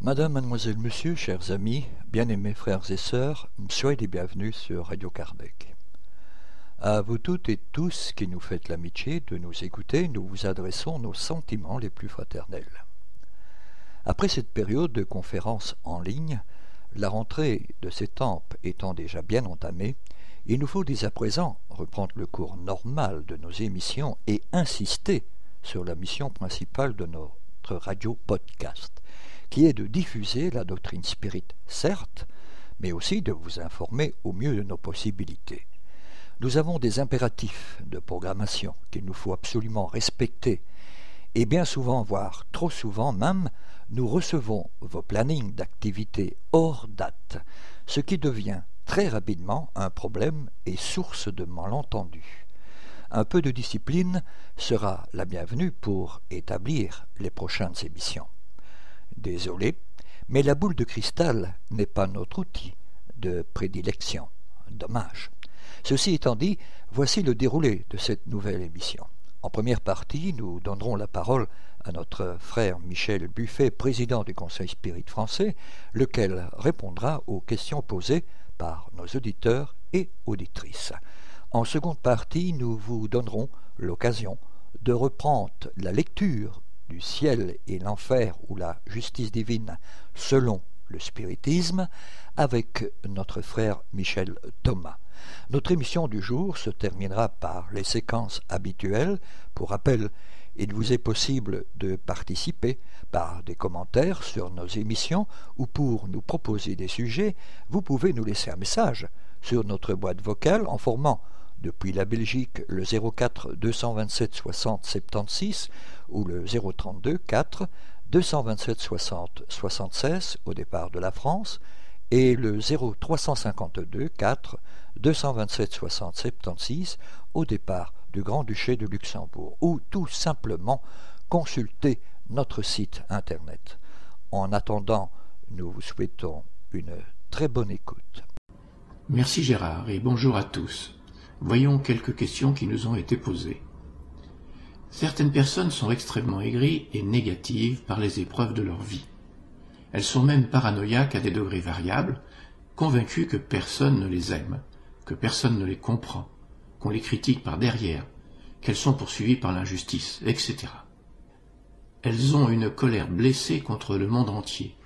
Madame, mademoiselle, monsieur, chers amis, bien-aimés frères et sœurs, soyez les bienvenus sur Radio Kardec. À vous toutes et tous qui nous faites l'amitié de nous écouter, nous vous adressons nos sentiments les plus fraternels. Après cette période de conférences en ligne, la rentrée de ces tempes étant déjà bien entamée, il nous faut dès à présent reprendre le cours normal de nos émissions et insister sur la mission principale de notre radio podcast, qui est de diffuser la doctrine spirite, certes, mais aussi de vous informer au mieux de nos possibilités. Nous avons des impératifs de programmation qu'il nous faut absolument respecter, et bien souvent, voire trop souvent même, nous recevons vos plannings d'activités hors date, ce qui devient très rapidement un problème et source de malentendus. Un peu de discipline sera la bienvenue pour établir les prochaines émissions. Désolé, mais la boule de cristal n'est pas notre outil de prédilection. Dommage. Ceci étant dit, voici le déroulé de cette nouvelle émission. En première partie, nous donnerons la parole à notre frère Michel Buffet, président du Conseil Spirit français, lequel répondra aux questions posées par nos auditeurs et auditrices. En seconde partie, nous vous donnerons l'occasion de reprendre la lecture du ciel et l'enfer ou la justice divine selon le spiritisme avec notre frère Michel Thomas. Notre émission du jour se terminera par les séquences habituelles. Pour rappel, il vous est possible de participer par des commentaires sur nos émissions ou pour nous proposer des sujets, vous pouvez nous laisser un message sur notre boîte vocale en formant depuis la Belgique le 04 227 60 76 ou le 032 4 227 60 76 au départ de la France et le 0352 4 227 60 76 au départ du Grand-Duché de Luxembourg ou tout simplement consulter notre site internet. En attendant, nous vous souhaitons une très bonne écoute. Merci Gérard et bonjour à tous. Voyons quelques questions qui nous ont été posées. Certaines personnes sont extrêmement aigries et négatives par les épreuves de leur vie. Elles sont même paranoïaques à des degrés variables, convaincues que personne ne les aime, que personne ne les comprend, qu'on les critique par derrière, qu'elles sont poursuivies par l'injustice, etc. Elles ont une colère blessée contre le monde entier.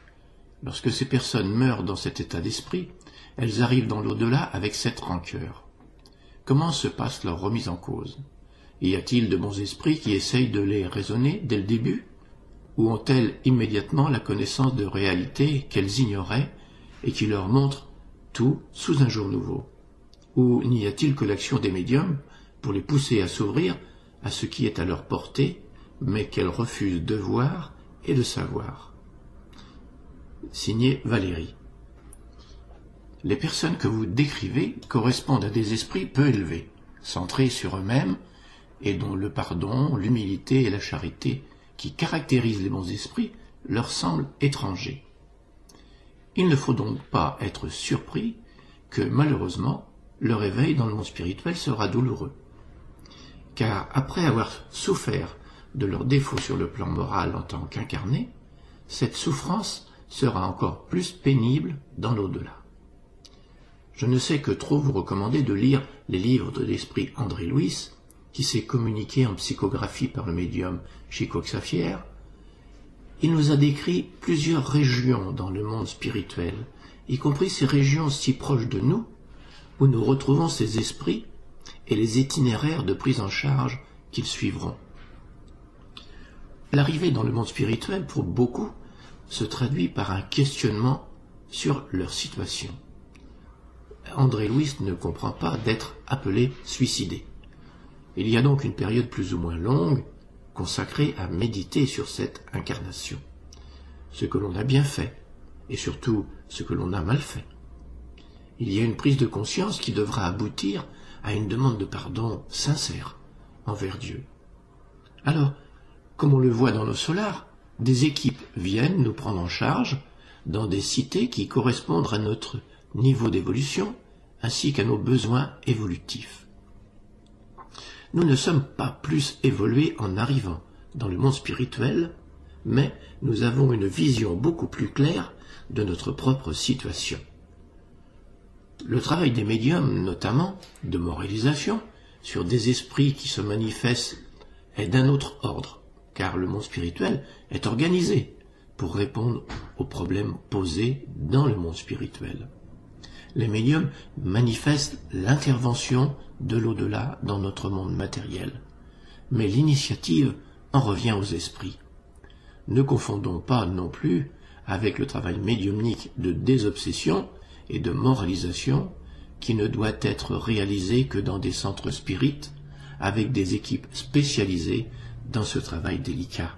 Lorsque ces personnes meurent dans cet état d'esprit, elles arrivent dans l'au-delà avec cette rancœur. Comment se passe leur remise en cause? Y a-t-il de bons esprits qui essayent de les raisonner dès le début? Ou ont-elles immédiatement la connaissance de réalité qu'elles ignoraient et qui leur montre tout sous un jour nouveau? Ou n'y a-t-il que l'action des médiums pour les pousser à s'ouvrir à ce qui est à leur portée, mais qu'elles refusent de voir et de savoir? Signé Valérie. Les personnes que vous décrivez correspondent à des esprits peu élevés, centrés sur eux-mêmes, et dont le pardon, l'humilité et la charité, qui caractérisent les bons esprits, leur semblent étrangers. Il ne faut donc pas être surpris que, malheureusement, le réveil dans le monde spirituel sera douloureux. Car après avoir souffert de leurs défauts sur le plan moral en tant qu'incarnés, cette souffrance sera encore plus pénible dans l'au-delà. Je ne sais que trop vous recommander de lire les livres de l'esprit André Louis, qui s'est communiqué en psychographie par le médium Chico Xavier. Il nous a décrit plusieurs régions dans le monde spirituel, y compris ces régions si proches de nous, où nous retrouvons ces esprits et les itinéraires de prise en charge qu'ils suivront. L'arrivée dans le monde spirituel, pour beaucoup, se traduit par un questionnement sur leur situation. André Louis ne comprend pas d'être appelé suicidé. Il y a donc une période plus ou moins longue consacrée à méditer sur cette incarnation, ce que l'on a bien fait, et surtout ce que l'on a mal fait. Il y a une prise de conscience qui devra aboutir à une demande de pardon sincère envers Dieu. Alors, Comme on le voit dans nos solars, des équipes viennent nous prendre en charge dans des cités qui correspondent à notre niveau d'évolution ainsi qu'à nos besoins évolutifs. Nous ne sommes pas plus évolués en arrivant dans le monde spirituel, mais nous avons une vision beaucoup plus claire de notre propre situation. Le travail des médiums, notamment de moralisation, sur des esprits qui se manifestent est d'un autre ordre, car le monde spirituel est organisé pour répondre aux problèmes posés dans le monde spirituel. Les médiums manifestent l'intervention de l'au-delà dans notre monde matériel. Mais l'initiative en revient aux esprits. Ne confondons pas non plus avec le travail médiumnique de désobsession et de moralisation qui ne doit être réalisé que dans des centres spirites avec des équipes spécialisées dans ce travail délicat.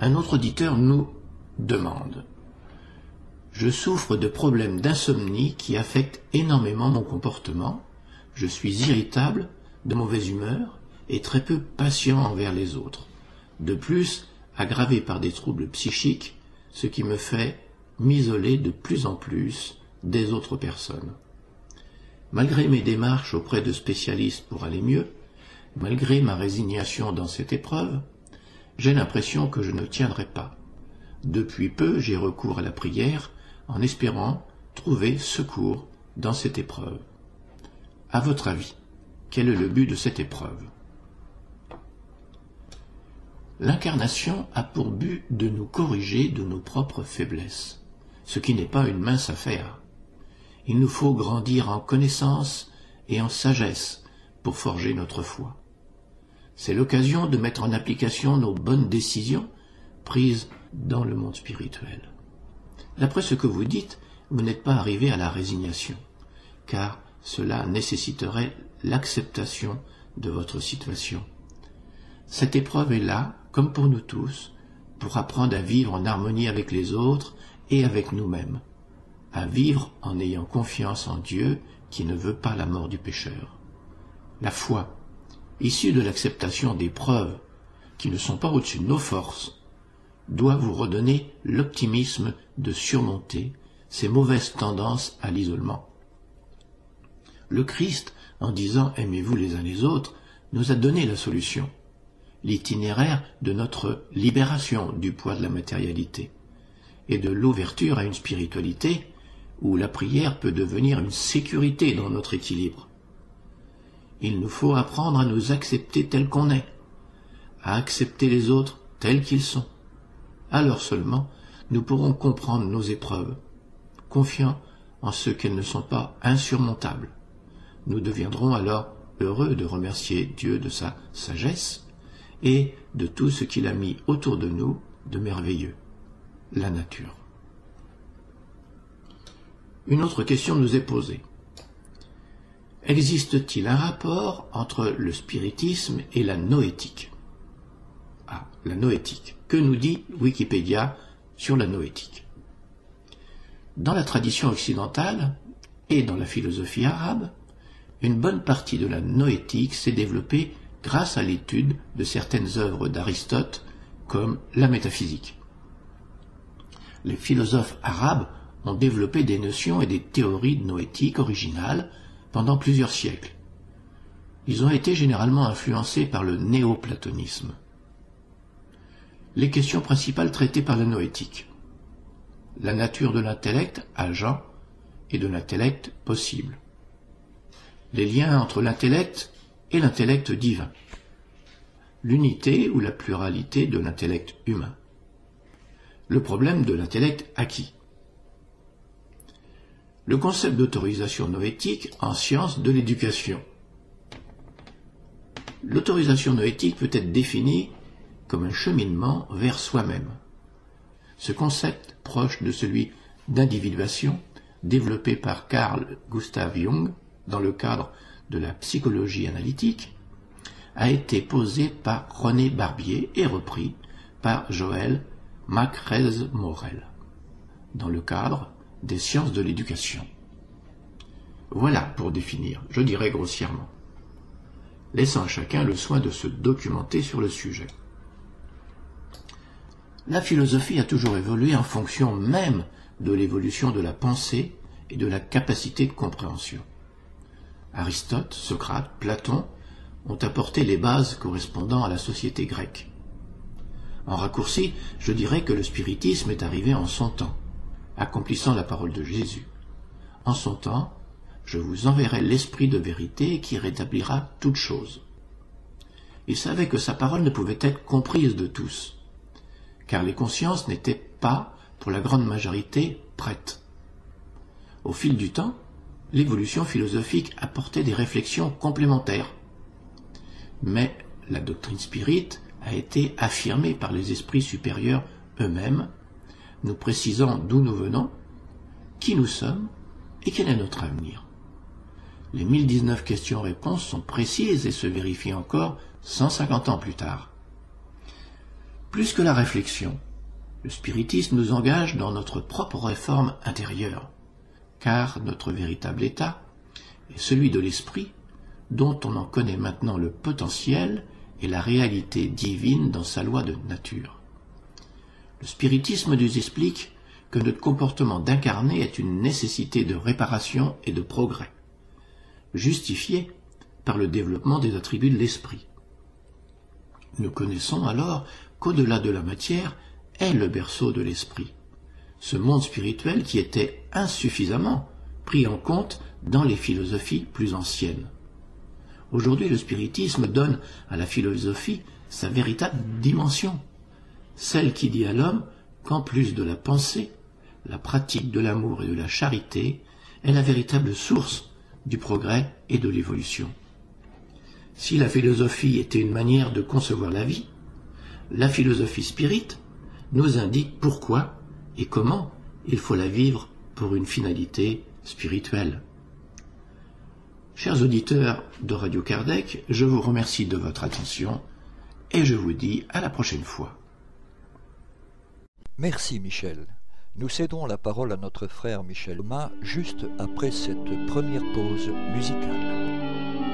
Un autre auditeur nous demande Je souffre de problèmes d'insomnie qui affectent énormément mon comportement. Je suis irritable, de mauvaise humeur et très peu patient envers les autres. De plus, aggravé par des troubles psychiques, ce qui me fait m'isoler de plus en plus des autres personnes. Malgré mes démarches auprès de spécialistes pour aller mieux, malgré ma résignation dans cette épreuve, j'ai l'impression que je ne tiendrai pas. Depuis peu, j'ai recours à la prière en espérant trouver secours dans cette épreuve. À votre avis, quel est le but de cette épreuve? L'incarnation a pour but de nous corriger de nos propres faiblesses, ce qui n'est pas une mince affaire. Il nous faut grandir en connaissance et en sagesse pour forger notre foi. C'est l'occasion de mettre en application nos bonnes décisions prises dans le monde spirituel. D'après ce que vous dites, vous n'êtes pas arrivé à la résignation, car cela nécessiterait l'acceptation de votre situation. Cette épreuve est là, comme pour nous tous, pour apprendre à vivre en harmonie avec les autres et avec nous-mêmes, à vivre en ayant confiance en Dieu qui ne veut pas la mort du pécheur. La foi, issue de l'acceptation des preuves qui ne sont pas au-dessus de nos forces, doit vous redonner l'optimisme de surmonter ces mauvaises tendances à l'isolement. Le Christ, en disant aimez-vous les uns les autres, nous a donné la solution, l'itinéraire de notre libération du poids de la matérialité et de l'ouverture à une spiritualité où la prière peut devenir une sécurité dans notre équilibre. Il nous faut apprendre à nous accepter tels qu'on est, à accepter les autres tels qu'ils sont. Alors seulement nous pourrons comprendre nos épreuves, confiant en ce qu'elles ne sont pas insurmontables. Nous deviendrons alors heureux de remercier Dieu de sa sagesse et de tout ce qu'il a mis autour de nous de merveilleux, la nature. Une autre question nous est posée. Existe-t-il un rapport entre le spiritisme et la noétique? Ah, la noétique. Que nous dit Wikipédia sur la noétique Dans la tradition occidentale et dans la philosophie arabe, une bonne partie de la noétique s'est développée grâce à l'étude de certaines œuvres d'Aristote comme la métaphysique. Les philosophes arabes ont développé des notions et des théories noétiques originales pendant plusieurs siècles. Ils ont été généralement influencés par le néoplatonisme. Les questions principales traitées par la noétique. La nature de l'intellect agent et de l'intellect possible. Les liens entre l'intellect et l'intellect divin. L'unité ou la pluralité de l'intellect humain. Le problème de l'intellect acquis le concept d'autorisation noétique en sciences de l'éducation. L'autorisation noétique peut être définie comme un cheminement vers soi-même. Ce concept, proche de celui d'individuation, développé par Carl Gustav Jung dans le cadre de la psychologie analytique, a été posé par René Barbier et repris par Joël Macrez-Morel dans le cadre des sciences de l'éducation. Voilà pour définir, je dirais grossièrement. laissant à chacun le soin de se documenter sur le sujet. La philosophie a toujours évolué en fonction même de l'évolution de la pensée et de la capacité de compréhension. Aristote, Socrate, Platon ont apporté les bases correspondant à la société grecque. En raccourci, je dirais que le spiritisme est arrivé en son temps, accomplissant la parole de Jésus. En son temps, je vous enverrai l'esprit de vérité qui rétablira toutes choses. Il savait que sa parole ne pouvait être comprise de tous, car les consciences n'étaient pas, pour la grande majorité, prêtes. Au fil du temps, l'évolution philosophique apportait des réflexions complémentaires. Mais la doctrine spirite a été affirmée par les esprits supérieurs eux-mêmes, nous précisant d'où nous venons, qui nous sommes et quel est notre avenir. Les 1019 questions-réponses sont précises et se vérifient encore 150 ans plus tard. Plus que la réflexion, le spiritisme nous engage dans notre propre réforme intérieure, car notre véritable état est celui de l'esprit dont on en connaît maintenant le potentiel et la réalité divine dans sa loi de nature. Le spiritisme nous explique que notre comportement d'incarné est une nécessité de réparation et de progrès, justifié par le développement des attributs de l'esprit. Nous connaissons alors qu'au-delà de la matière est le berceau de l'esprit, ce monde spirituel qui était insuffisamment pris en compte dans les philosophies plus anciennes. Aujourd'hui, le spiritisme donne à la philosophie sa véritable dimension, celle qui dit à l'homme qu'en plus de la pensée, la pratique de l'amour et de la charité est la véritable source du progrès et de l'évolution. Si la philosophie était une manière de concevoir la vie, la philosophie spirite nous indique pourquoi et comment il faut la vivre pour une finalité spirituelle. Chers auditeurs de Radio Kardec, je vous remercie de votre attention et je vous dis à la prochaine fois. Merci Michel. Nous cédons la parole à notre frère Michel Thomas juste après cette première pause musicale.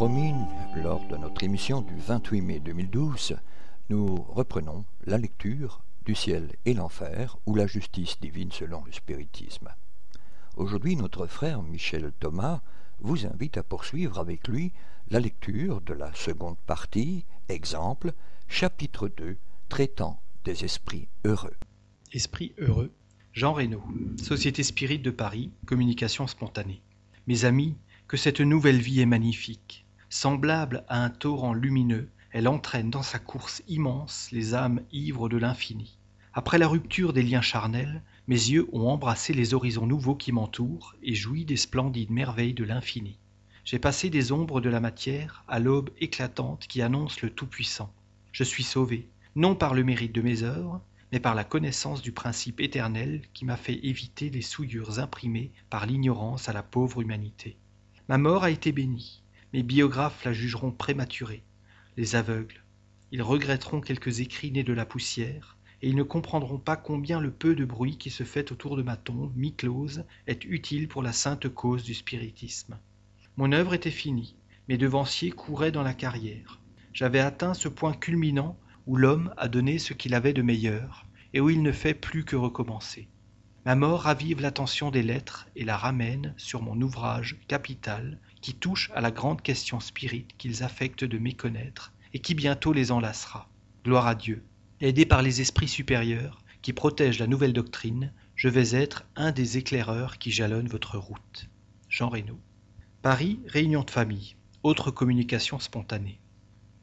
Promis lors de notre émission du 28 mai 2012, nous reprenons la lecture du ciel et l'enfer ou la justice divine selon le spiritisme. Aujourd'hui, notre frère Michel Thomas vous invite à poursuivre avec lui la lecture de la seconde partie, exemple, chapitre 2, traitant des esprits heureux. Esprit heureux. Jean Reynaud, Société Spirit de Paris, communication spontanée. Mes amis, que cette nouvelle vie est magnifique. Semblable à un torrent lumineux, elle entraîne dans sa course immense les âmes ivres de l'infini. Après la rupture des liens charnels, mes yeux ont embrassé les horizons nouveaux qui m'entourent et joui des splendides merveilles de l'infini. J'ai passé des ombres de la matière à l'aube éclatante qui annonce le Tout-Puissant. Je suis sauvé, non par le mérite de mes œuvres, mais par la connaissance du principe éternel qui m'a fait éviter les souillures imprimées par l'ignorance à la pauvre humanité. Ma mort a été bénie, mes biographes la jugeront prématurée. Les aveugles, ils regretteront quelques écrits nés de la poussière, et ils ne comprendront pas combien le peu de bruit qui se fait autour de ma tombe mi-close est utile pour la sainte cause du spiritisme. Mon œuvre était finie, mes devanciers couraient dans la carrière. J'avais atteint ce point culminant où l'homme a donné ce qu'il avait de meilleur, et où il ne fait plus que recommencer. Ma mort ravive l'attention des lettres et la ramène sur mon ouvrage capital qui touche à la grande question spirite qu'ils affectent de méconnaître et qui bientôt les enlacera. Gloire à Dieu. Aidé par les esprits supérieurs qui protègent la nouvelle doctrine, je vais être un des éclaireurs qui jalonnent votre route. Jean Reynaud. Paris, réunion de famille. Autre communication spontanée.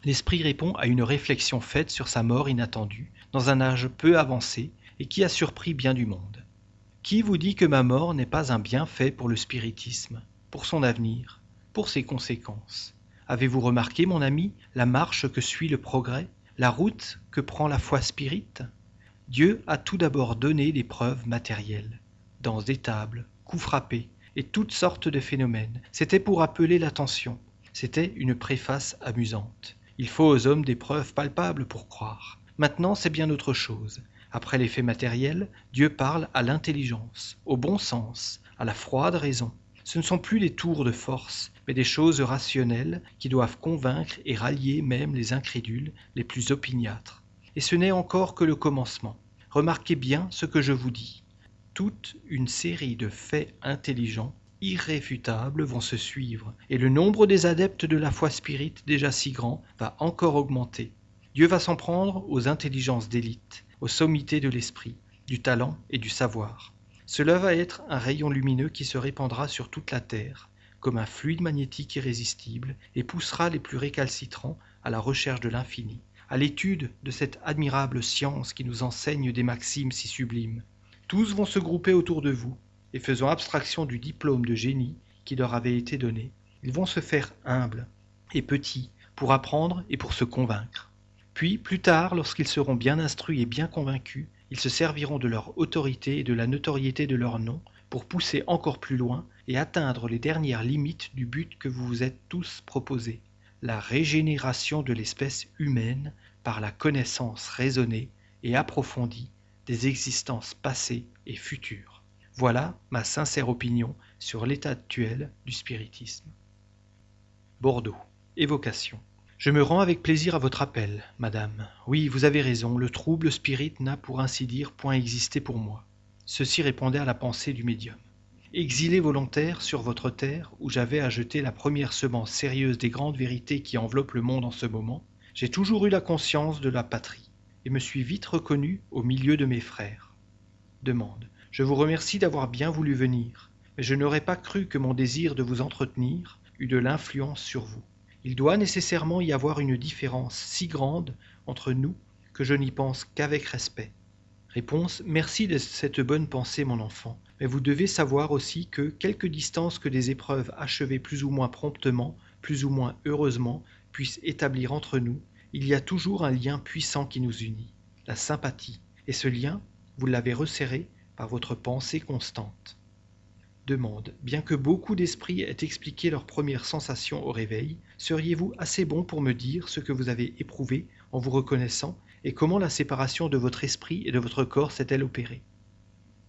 L'esprit répond à une réflexion faite sur sa mort inattendue, dans un âge peu avancé, et qui a surpris bien du monde. Qui vous dit que ma mort n'est pas un bienfait pour le spiritisme, pour son avenir, pour ses conséquences Avez-vous remarqué, mon ami, la marche que suit le progrès, la route que prend la foi spirite? Dieu a tout d'abord donné des preuves matérielles, danse des tables, coups frappés, et toutes sortes de phénomènes. C'était pour appeler l'attention. C'était une préface amusante. Il faut aux hommes des preuves palpables pour croire. Maintenant, c'est bien autre chose. Après les faits matériels, Dieu parle à l'intelligence, au bon sens, à la froide raison. Ce ne sont plus des tours de force, mais des choses rationnelles qui doivent convaincre et rallier même les incrédules, les plus opiniâtres. Et ce n'est encore que le commencement. Remarquez bien ce que je vous dis toute une série de faits intelligents, irréfutables, vont se suivre, et le nombre des adeptes de la foi spirite, déjà si grand, va encore augmenter. Dieu va s'en prendre aux intelligences d'élite, aux sommités de l'esprit, du talent et du savoir. Cela va être un rayon lumineux qui se répandra sur toute la terre, comme un fluide magnétique irrésistible, et poussera les plus récalcitrants à la recherche de l'infini, à l'étude de cette admirable science qui nous enseigne des maximes si sublimes. Tous vont se grouper autour de vous, et faisant abstraction du diplôme de génie qui leur avait été donné, ils vont se faire humbles et petits pour apprendre et pour se convaincre. Puis, plus tard, lorsqu'ils seront bien instruits et bien convaincus, ils se serviront de leur autorité et de la notoriété de leur nom pour pousser encore plus loin et atteindre les dernières limites du but que vous vous êtes tous proposé, la régénération de l'espèce humaine par la connaissance raisonnée et approfondie des existences passées et futures. Voilà ma sincère opinion sur l'état actuel du spiritisme. Bordeaux. Évocation. Je me rends avec plaisir à votre appel, madame. Oui, vous avez raison, le trouble spirit n'a pour ainsi dire point existé pour moi. Ceci répondait à la pensée du médium. Exilé volontaire sur votre terre, où j'avais à jeter la première semence sérieuse des grandes vérités qui enveloppent le monde en ce moment, j'ai toujours eu la conscience de la patrie et me suis vite reconnu au milieu de mes frères. Demande. Je vous remercie d'avoir bien voulu venir, mais je n'aurais pas cru que mon désir de vous entretenir eût de l'influence sur vous. Il doit nécessairement y avoir une différence si grande entre nous que je n'y pense qu'avec respect. Réponse. Merci de cette bonne pensée, mon enfant, mais vous devez savoir aussi que, quelque distance que des épreuves achevées plus ou moins promptement, plus ou moins heureusement, puissent établir entre nous, il y a toujours un lien puissant qui nous unit, la sympathie, et ce lien, vous l'avez resserré par votre pensée constante. Demande. Bien que beaucoup d'esprits aient expliqué leurs premières sensations au réveil, seriez-vous assez bon pour me dire ce que vous avez éprouvé en vous reconnaissant et comment la séparation de votre esprit et de votre corps s'est-elle opérée?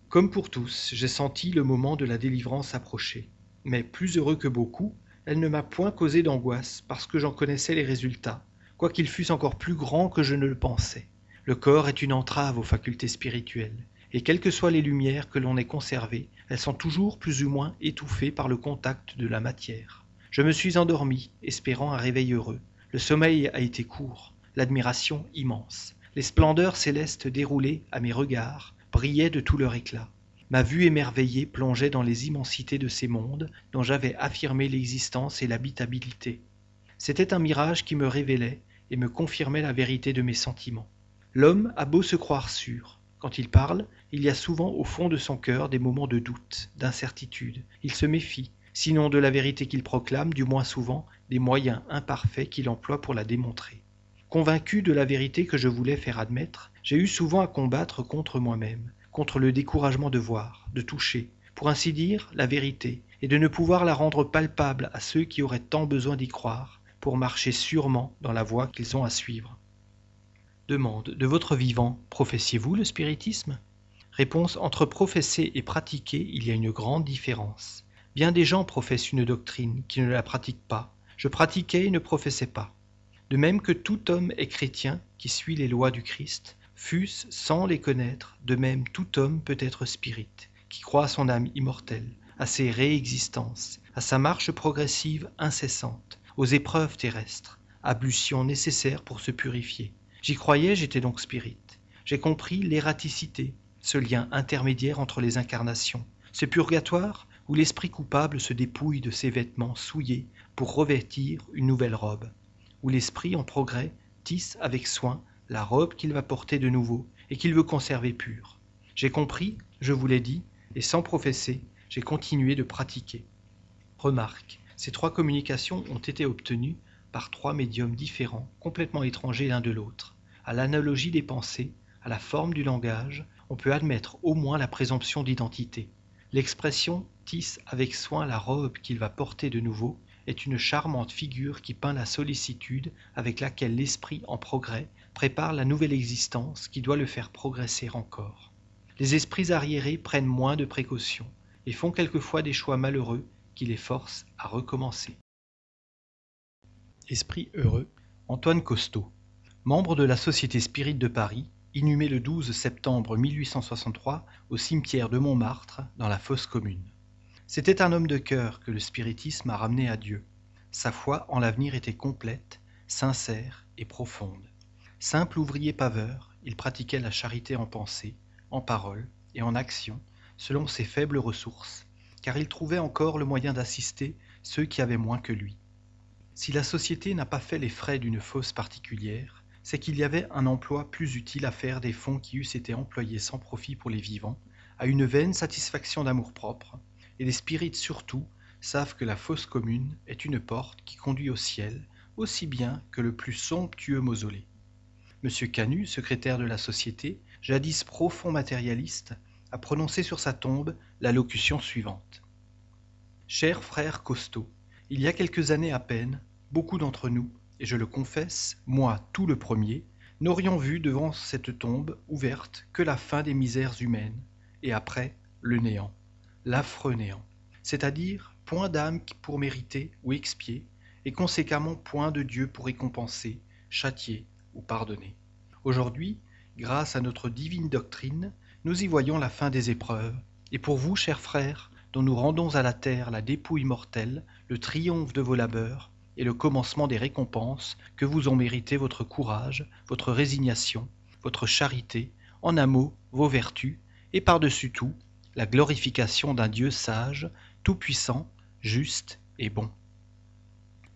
Comme pour tous, j'ai senti le moment de la délivrance approcher, mais plus heureux que beaucoup, elle ne m'a point causé d'angoisse parce que j'en connaissais les résultats quoiqu'ils fussent encore plus grands que je ne le pensais. Le corps est une entrave aux facultés spirituelles, et quelles que soient les lumières que l'on ait conservées, elles sont toujours plus ou moins étouffées par le contact de la matière. Je me suis endormi, espérant un réveil heureux. Le sommeil a été court, l'admiration immense. Les splendeurs célestes déroulées à mes regards brillaient de tout leur éclat. Ma vue émerveillée plongeait dans les immensités de ces mondes dont j'avais affirmé l'existence et l'habitabilité. C'était un mirage qui me révélait et me confirmait la vérité de mes sentiments. L'homme a beau se croire sûr, Quand il parle, il y a souvent au fond de son cœur des moments de doute, d'incertitude. Il se méfie, sinon de la vérité qu'il proclame, du moins souvent des moyens imparfaits qu'il emploie pour la démontrer. Convaincu de la vérité que je voulais faire admettre, j'ai eu souvent à combattre contre moi-même, contre le découragement de voir, de toucher, pour ainsi dire, la vérité, et de ne pouvoir la rendre palpable à ceux qui auraient tant besoin d'y croire, pour marcher sûrement dans la voie qu'ils ont à suivre. Demande. De votre vivant, professiez-vous le spiritisme? Réponse. Entre professer et pratiquer, il y a une grande différence. Bien des gens professent une doctrine qui ne la pratiquent pas. Je pratiquais et ne professais pas. De même que tout homme est chrétien qui suit les lois du Christ, fût-ce sans les connaître, de même tout homme peut être spirit, qui croit à son âme immortelle, à ses réexistences, à sa marche progressive incessante, aux épreuves terrestres, ablutions nécessaires pour se purifier. J'y croyais, j'étais donc spirit. J'ai compris l'ératicité, ce lien intermédiaire entre les incarnations, ce purgatoire où l'esprit coupable se dépouille de ses vêtements souillés pour revêtir une nouvelle robe où l'esprit en progrès tisse avec soin la robe qu'il va porter de nouveau et qu'il veut conserver pure. J'ai compris, je vous l'ai dit, et sans professer, j'ai continué de pratiquer. Remarque, ces trois communications ont été obtenues par trois médiums différents, complètement étrangers l'un de l'autre. À l'analogie des pensées, à la forme du langage, on peut admettre au moins la présomption d'identité. L'expression tisse avec soin la robe qu'il va porter de nouveau est une charmante figure qui peint la sollicitude avec laquelle l'esprit en progrès prépare la nouvelle existence qui doit le faire progresser encore. Les esprits arriérés prennent moins de précautions et font quelquefois des choix malheureux qui les forcent à recommencer. Esprit heureux, Antoine Costeau, membre de la Société Spirit de Paris, inhumé le 12 septembre 1863 au cimetière de Montmartre dans la fosse commune. C'était un homme de cœur que le spiritisme a ramené à Dieu. Sa foi en l'avenir était complète, sincère et profonde. Simple ouvrier paveur, il pratiquait la charité en pensée, en parole et en action, selon ses faibles ressources, car il trouvait encore le moyen d'assister ceux qui avaient moins que lui. Si la société n'a pas fait les frais d'une fosse particulière, c'est qu'il y avait un emploi plus utile à faire des fonds qui eussent été employés sans profit pour les vivants, à une vaine satisfaction d'amour-propre, et les spirites surtout savent que la fosse commune est une porte qui conduit au ciel aussi bien que le plus somptueux mausolée. M. Canut, secrétaire de la Société, jadis profond matérialiste, a prononcé sur sa tombe la locution suivante. Cher frère Costaud, il y a quelques années à peine, beaucoup d'entre nous, et je le confesse, moi tout le premier, n'aurions vu devant cette tombe ouverte que la fin des misères humaines, et après le néant l'affreux néant, c'est-à-dire point d'âme pour mériter ou expier, et conséquemment point de Dieu pour récompenser, châtier ou pardonner. Aujourd'hui, grâce à notre divine doctrine, nous y voyons la fin des épreuves, et pour vous, chers frères, dont nous rendons à la terre la dépouille mortelle, le triomphe de vos labeurs, et le commencement des récompenses que vous ont mérité votre courage, votre résignation, votre charité, en un mot, vos vertus, et par-dessus tout, la glorification d'un Dieu sage, tout-puissant, juste et bon.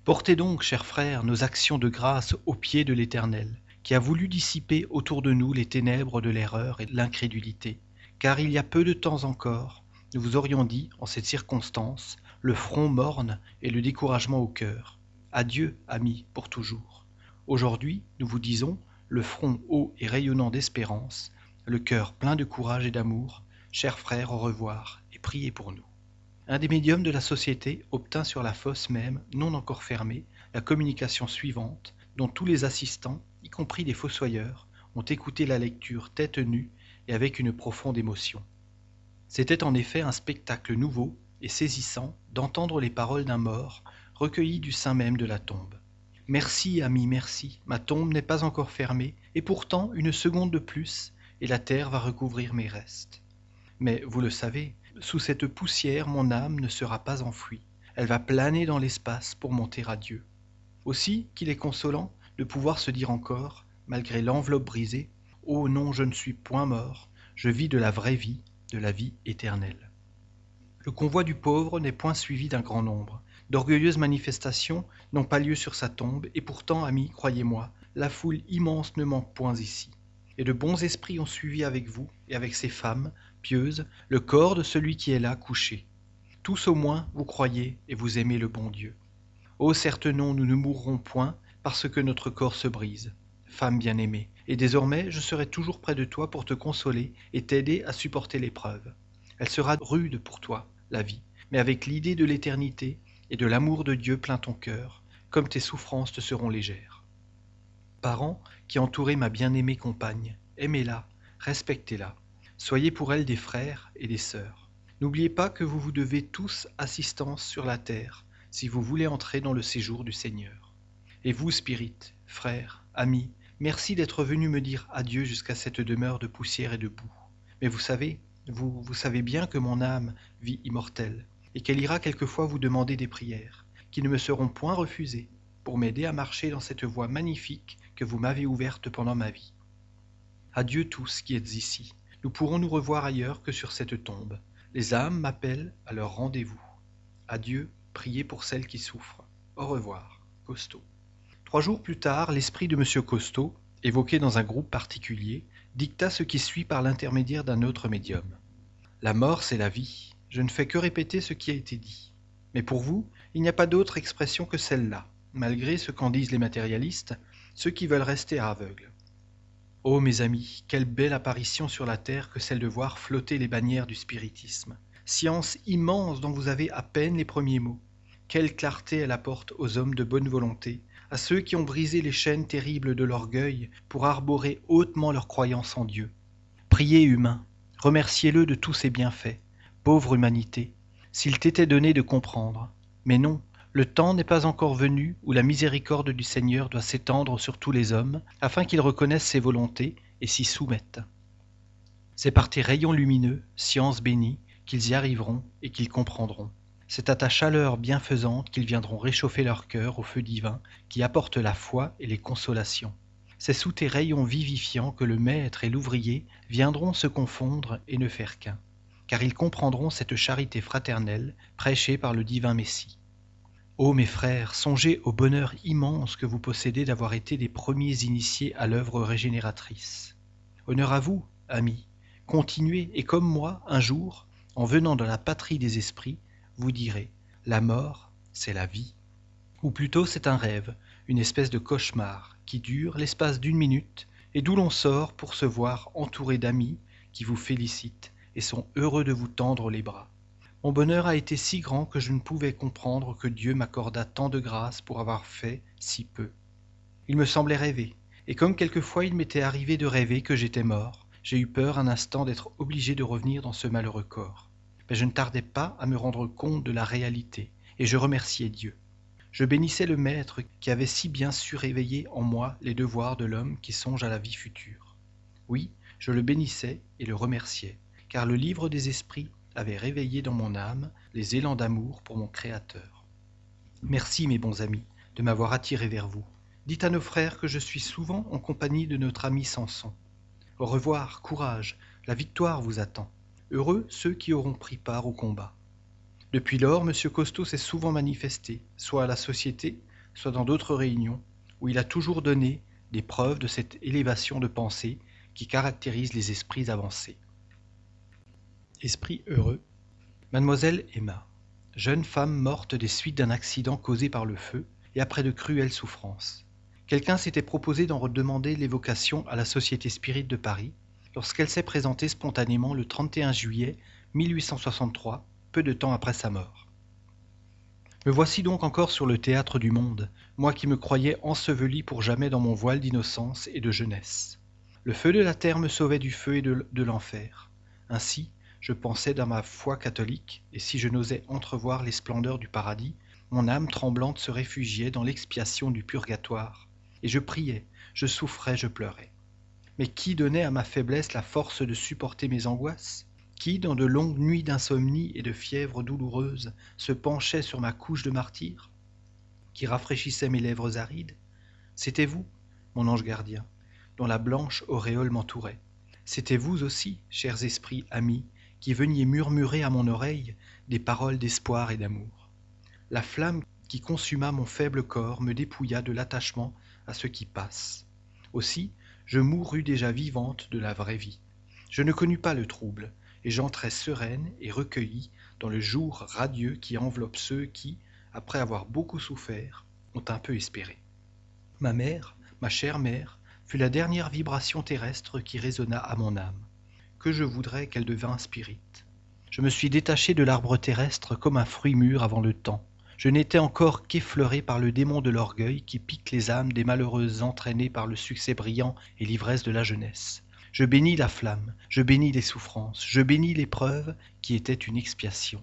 Portez donc, chers frères, nos actions de grâce aux pieds de l'Éternel, qui a voulu dissiper autour de nous les ténèbres de l'erreur et de l'incrédulité, car il y a peu de temps encore, nous vous aurions dit, en cette circonstance, le front morne et le découragement au cœur. Adieu, amis, pour toujours. Aujourd'hui, nous vous disons, le front haut et rayonnant d'espérance, le cœur plein de courage et d'amour, Chers frères, au revoir, et priez pour nous. Un des médiums de la société obtint sur la fosse même, non encore fermée, la communication suivante, dont tous les assistants, y compris les fossoyeurs, ont écouté la lecture tête nue et avec une profonde émotion. C'était en effet un spectacle nouveau et saisissant d'entendre les paroles d'un mort recueilli du sein même de la tombe. Merci, ami, merci, ma tombe n'est pas encore fermée, et pourtant une seconde de plus, et la terre va recouvrir mes restes. Mais vous le savez, sous cette poussière mon âme ne sera pas enfouie. Elle va planer dans l'espace pour monter à Dieu. Aussi qu'il est consolant de pouvoir se dire encore, malgré l'enveloppe brisée, Oh non, je ne suis point mort, je vis de la vraie vie, de la vie éternelle. Le convoi du pauvre n'est point suivi d'un grand nombre. D'orgueilleuses manifestations n'ont pas lieu sur sa tombe, et pourtant, amis, croyez-moi, la foule immense ne manque point ici. et de bons esprits ont suivi avec vous et avec ces femmes pieuses le corps de celui qui est là couché. Tous au moins vous croyez et vous aimez le bon Dieu. Oh certes non, nous ne mourrons point parce que notre corps se brise. Femme bien-aimée, et désormais je serai toujours près de toi pour te consoler et t'aider à supporter l'épreuve. Elle sera rude pour toi, la vie, mais avec l'idée de l'éternité et de l'amour de Dieu plein ton cœur, comme tes souffrances te seront légères. Parents qui entourez ma bien-aimée compagne, aimez-la, respectez-la, soyez pour elle des frères et des sœurs. N'oubliez pas que vous vous devez tous assistance sur la terre si vous voulez entrer dans le séjour du Seigneur. Et vous, Spirit, frères, amis, merci d'être venu me dire adieu jusqu'à cette demeure de poussière et de boue. Mais vous savez, vous, vous savez bien que mon âme vit immortelle, et qu'elle ira quelquefois vous demander des prières, qui ne me seront point refusées, pour m'aider à marcher dans cette voie magnifique que vous m'avez ouverte pendant ma vie. Adieu tous qui êtes ici. Nous pourrons nous revoir ailleurs que sur cette tombe. Les âmes m'appellent à leur rendez-vous. Adieu, priez pour celles qui souffrent. Au revoir, Costaud. Trois jours plus tard, l'esprit de M. Costaud, évoqué dans un groupe particulier, dicta ce qui suit par l'intermédiaire d'un autre médium. La mort, c'est la vie. Je ne fais que répéter ce qui a été dit. Mais pour vous, il n'y a pas d'autre expression que celle-là, malgré ce qu'en disent les matérialistes, ceux qui veulent rester aveugles. Ô mes amis, quelle belle apparition sur la terre que celle de voir flotter les bannières du spiritisme. Science immense dont vous avez à peine les premiers mots. Quelle clarté elle apporte aux hommes de bonne volonté, à ceux qui ont brisé les chaînes terribles de l'orgueil pour arborer hautement leur croyance en Dieu. Priez humains, remerciez-le de tous ses bienfaits, pauvre humanité, s'il t'était donné de comprendre. Mais non, le temps n'est pas encore venu où la miséricorde du Seigneur doit s'étendre sur tous les hommes, afin qu'ils reconnaissent ses volontés et s'y soumettent. C'est par tes rayons lumineux, science bénie, qu'ils y arriveront et qu'ils comprendront. C'est à ta chaleur bienfaisante qu'ils viendront réchauffer leur cœur au feu divin qui apporte la foi et les consolations. C'est sous tes rayons vivifiants que le maître et l'ouvrier viendront se confondre et ne faire qu'un, car ils comprendront cette charité fraternelle prêchée par le divin Messie. Ô mes frères, songez au bonheur immense que vous possédez d'avoir été des premiers initiés à l'œuvre régénératrice. Honneur à vous, amis, continuez et comme moi, un jour, en venant dans la patrie des esprits, vous direz La mort, c'est la vie. Ou plutôt c'est un rêve, une espèce de cauchemar, qui dure l'espace d'une minute, et d'où l'on sort pour se voir entouré d'amis qui vous félicitent et sont heureux de vous tendre les bras. Mon bonheur a été si grand que je ne pouvais comprendre que Dieu m'accordât tant de grâce pour avoir fait si peu. Il me semblait rêver, et comme quelquefois il m'était arrivé de rêver que j'étais mort, j'ai eu peur un instant d'être obligé de revenir dans ce malheureux corps mais je ne tardais pas à me rendre compte de la réalité, et je remerciais Dieu. Je bénissais le Maître qui avait si bien su réveiller en moi les devoirs de l'homme qui songe à la vie future. Oui, je le bénissais et le remerciais, car le livre des esprits avait réveillé dans mon âme les élans d'amour pour mon Créateur. Merci, mes bons amis, de m'avoir attiré vers vous. Dites à nos frères que je suis souvent en compagnie de notre ami Samson. Au revoir, courage, la victoire vous attend. Heureux ceux qui auront pris part au combat. Depuis lors, M. Costaud s'est souvent manifesté, soit à la Société, soit dans d'autres réunions, où il a toujours donné des preuves de cette élévation de pensée qui caractérise les esprits avancés. Esprit heureux. Mademoiselle Emma, jeune femme morte des suites d'un accident causé par le feu et après de cruelles souffrances. Quelqu'un s'était proposé d'en redemander l'évocation à la Société Spirit de Paris, lorsqu'elle s'est présentée spontanément le 31 juillet 1863, peu de temps après sa mort. Me voici donc encore sur le théâtre du monde, moi qui me croyais enseveli pour jamais dans mon voile d'innocence et de jeunesse. Le feu de la terre me sauvait du feu et de l'enfer. Ainsi, je pensais dans ma foi catholique, et si je n'osais entrevoir les splendeurs du paradis, mon âme tremblante se réfugiait dans l'expiation du purgatoire, et je priais, je souffrais, je pleurais. Mais qui donnait à ma faiblesse la force de supporter mes angoisses? Qui, dans de longues nuits d'insomnie et de fièvre douloureuse, se penchait sur ma couche de martyr? Qui rafraîchissait mes lèvres arides? C'était vous, mon ange gardien, dont la blanche auréole m'entourait. C'était vous aussi, chers esprits amis, qui veniez murmurer à mon oreille des paroles d'espoir et d'amour. La flamme qui consuma mon faible corps me dépouilla de l'attachement à ce qui passe. Aussi, je mourus déjà vivante de la vraie vie. Je ne connus pas le trouble, et j'entrai sereine et recueillie dans le jour radieux qui enveloppe ceux qui, après avoir beaucoup souffert, ont un peu espéré. Ma mère, ma chère mère, fut la dernière vibration terrestre qui résonna à mon âme. Que je voudrais qu'elle devînt spirite. Je me suis détaché de l'arbre terrestre comme un fruit mûr avant le temps. Je n'étais encore qu'effleuré par le démon de l'orgueil qui pique les âmes des malheureuses entraînées par le succès brillant et l'ivresse de la jeunesse. Je bénis la flamme, je bénis les souffrances, je bénis l'épreuve qui était une expiation.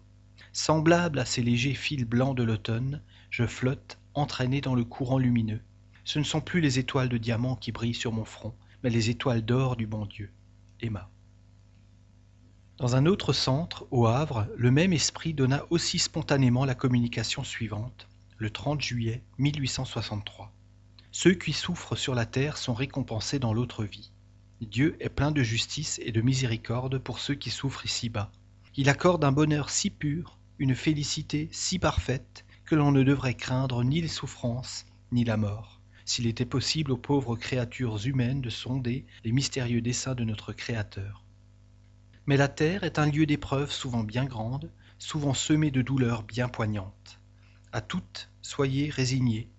Semblable à ces légers fils blancs de l'automne, je flotte, entraîné dans le courant lumineux. Ce ne sont plus les étoiles de diamant qui brillent sur mon front, mais les étoiles d'or du bon Dieu. Emma. Dans un autre centre, au Havre, le même esprit donna aussi spontanément la communication suivante, le 30 juillet 1863. Ceux qui souffrent sur la terre sont récompensés dans l'autre vie. Dieu est plein de justice et de miséricorde pour ceux qui souffrent ici-bas. Il accorde un bonheur si pur, une félicité si parfaite, que l'on ne devrait craindre ni les souffrances, ni la mort, s'il était possible aux pauvres créatures humaines de sonder les mystérieux desseins de notre Créateur. Mais la terre est un lieu d'épreuves souvent bien grandes, souvent semées de douleurs bien poignantes. À toutes, soyez résignés,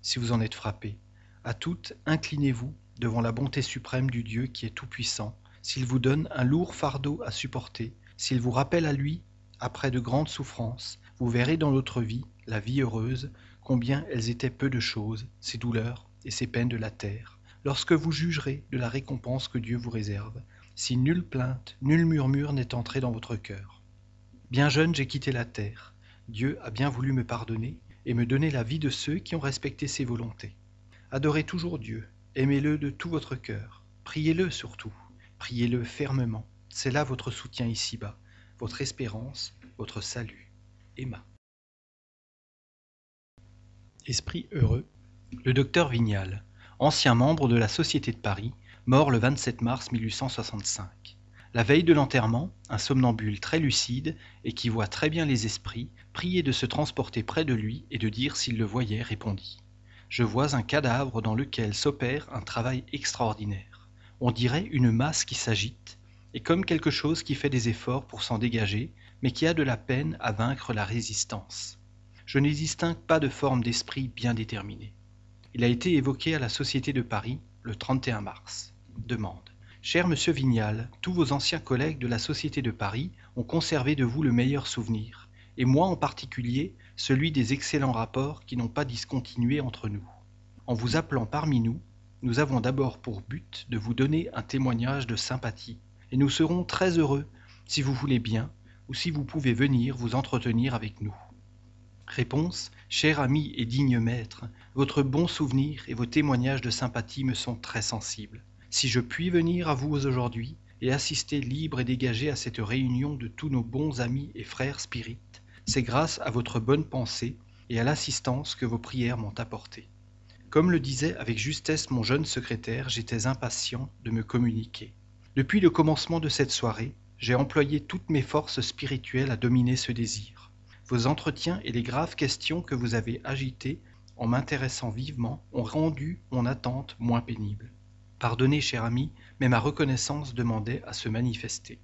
si vous en êtes frappés. À toutes, inclinez-vous devant la bonté suprême du Dieu qui est tout-puissant, s'il vous donne un lourd fardeau à supporter, s'il vous rappelle à lui, après de grandes souffrances, vous verrez dans l'autre vie, la vie heureuse, combien elles étaient peu de choses, ces douleurs et ces peines de la terre, lorsque vous jugerez de la récompense que Dieu vous réserve, si nulle plainte, nul murmure n'est entré dans votre cœur. Bien jeune, j'ai quitté la terre. Dieu a bien voulu me pardonner et me donner la vie de ceux qui ont respecté ses volontés. Adorez toujours Dieu, aimez-le de tout votre cœur, priez-le surtout, priez-le fermement, c'est là votre soutien ici-bas, votre espérance, votre salut. Emma. Esprit heureux. Le docteur Vignal, ancien membre de la Société de Paris, mort le 27 mars 1865. La veille de l'enterrement, un somnambule très lucide et qui voit très bien les esprits, prié de se transporter près de lui et de dire s'il le voyait, répondit Je vois un cadavre dans lequel s'opère un travail extraordinaire. On dirait une masse qui s'agite, et comme quelque chose qui fait des efforts pour s'en dégager, mais qui a de la peine à vaincre la résistance. Je n'y distingue pas de forme d'esprit bien déterminée. Il a été évoqué à la Société de Paris le 31 mars demande Cher Monsieur Vignal, tous vos anciens collègues de la Société de Paris ont conservé de vous le meilleur souvenir, et moi en particulier celui des excellents rapports qui n'ont pas discontinué entre nous. En vous appelant parmi nous, nous avons d'abord pour but de vous donner un témoignage de sympathie, et nous serons très heureux, si vous voulez bien, ou si vous pouvez venir vous entretenir avec nous. Réponse Cher ami et digne maître, votre bon souvenir et vos témoignages de sympathie me sont très sensibles. Si je puis venir à vous aujourd'hui et assister libre et dégagé à cette réunion de tous nos bons amis et frères spirites, c'est grâce à votre bonne pensée et à l'assistance que vos prières m'ont apportée. Comme le disait avec justesse mon jeune secrétaire, j'étais impatient de me communiquer. Depuis le commencement de cette soirée, j'ai employé toutes mes forces spirituelles à dominer ce désir. Vos entretiens et les graves questions que vous avez agitées en m'intéressant vivement ont rendu mon attente moins pénible. Pardonnez, cher ami, mais ma reconnaissance demandait à se manifester.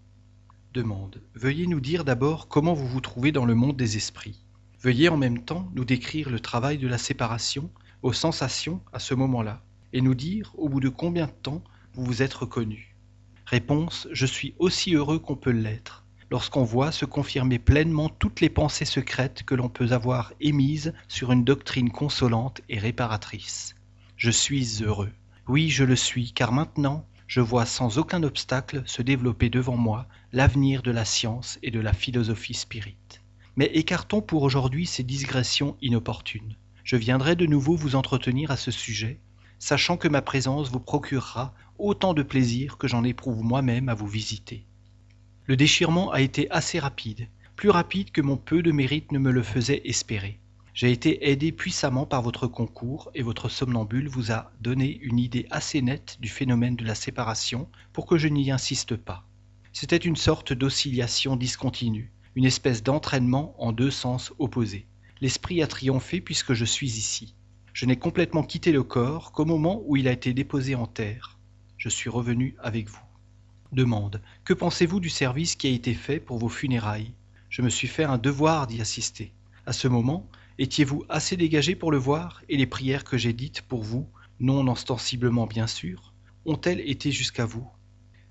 Demande. Veuillez nous dire d'abord comment vous vous trouvez dans le monde des esprits. Veuillez en même temps nous décrire le travail de la séparation, aux sensations à ce moment-là, et nous dire au bout de combien de temps vous vous êtes reconnu. Réponse. Je suis aussi heureux qu'on peut l'être, lorsqu'on voit se confirmer pleinement toutes les pensées secrètes que l'on peut avoir émises sur une doctrine consolante et réparatrice. Je suis heureux. Oui, je le suis, car maintenant, je vois sans aucun obstacle se développer devant moi l'avenir de la science et de la philosophie spirite. Mais écartons pour aujourd'hui ces digressions inopportunes. Je viendrai de nouveau vous entretenir à ce sujet, sachant que ma présence vous procurera autant de plaisir que j'en éprouve moi-même à vous visiter. Le déchirement a été assez rapide, plus rapide que mon peu de mérite ne me le faisait espérer. J'ai été aidé puissamment par votre concours et votre somnambule vous a donné une idée assez nette du phénomène de la séparation pour que je n'y insiste pas. C'était une sorte d'oscillation discontinue, une espèce d'entraînement en deux sens opposés. L'esprit a triomphé puisque je suis ici. Je n'ai complètement quitté le corps qu'au moment où il a été déposé en terre. je suis revenu avec vous. Demande. Que pensez-vous du service qui a été fait pour vos funérailles? Je me suis fait un devoir d'y assister. À ce moment, étiez-vous assez dégagé pour le voir et les prières que j'ai dites pour vous, non ostensiblement bien sûr, ont-elles été jusqu'à vous?